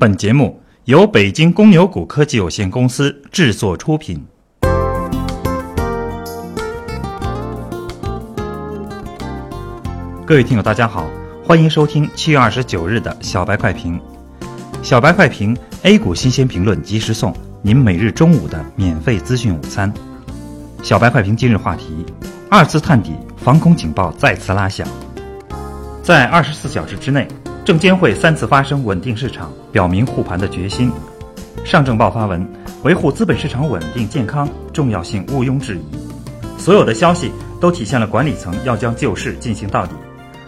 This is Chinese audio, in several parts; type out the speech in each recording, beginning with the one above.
本节目由北京公牛股科技有限公司制作出品。各位听友，大家好，欢迎收听七月二十九日的小白快评。小白快评，A 股新鲜评论及时送，您每日中午的免费资讯午餐。小白快评今日话题：二次探底，防空警报再次拉响。在二十四小时之内，证监会三次发声稳定市场，表明护盘的决心。上证报发文，维护资本市场稳定健康重要性毋庸置疑。所有的消息都体现了管理层要将救市进行到底。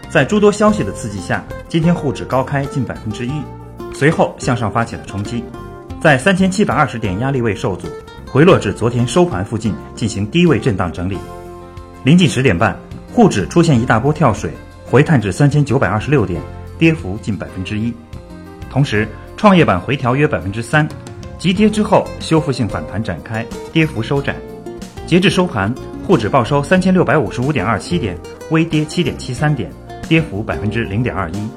在诸多消息的刺激下，今天沪指高开近百分之一，随后向上发起了冲击，在三千七百二十点压力位受阻，回落至昨天收盘附近进行低位震荡整理。临近十点半，沪指出现一大波跳水。回探至三千九百二十六点，跌幅近百分之一。同时，创业板回调约百分之三，急跌之后修复性反弹展开，跌幅收窄。截至收盘，沪指报收三千六百五十五点二七点，微跌七点七三点，跌幅百分之零点二一。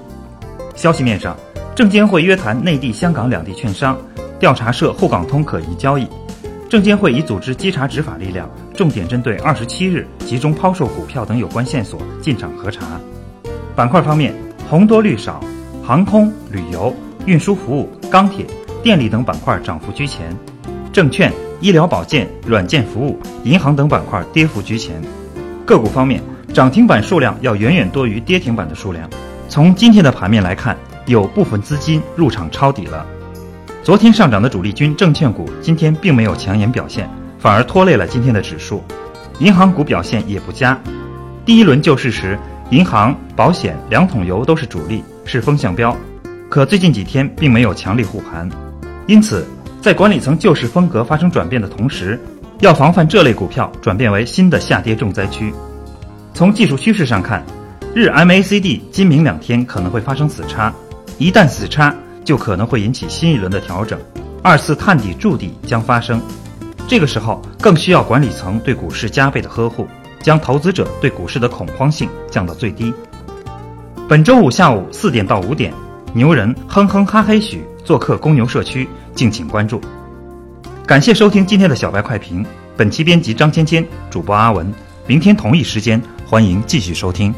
消息面上，证监会约谈内地、香港两地券商，调查涉沪港通可疑交易。证监会已组织稽查执法力量，重点针对二十七日集中抛售股票等有关线索进场核查。板块方面，红多绿少，航空、旅游、运输服务、钢铁、电力等板块涨幅居前，证券、医疗保健、软件服务、银行等板块跌幅居前。个股方面，涨停板数量要远远多于跌停板的数量。从今天的盘面来看，有部分资金入场抄底了。昨天上涨的主力军证券股今天并没有抢眼表现，反而拖累了今天的指数。银行股表现也不佳。第一轮救市时。银行、保险、两桶油都是主力，是风向标，可最近几天并没有强力护盘，因此在管理层救市风格发生转变的同时，要防范这类股票转变为新的下跌重灾区。从技术趋势上看，日 MACD 今明两天可能会发生死叉，一旦死叉，就可能会引起新一轮的调整，二次探底筑底将发生，这个时候更需要管理层对股市加倍的呵护。将投资者对股市的恐慌性降到最低。本周五下午四点到五点，牛人哼哼哈嘿许做客公牛社区，敬请关注。感谢收听今天的小白快评，本期编辑张芊芊，主播阿文。明天同一时间，欢迎继续收听。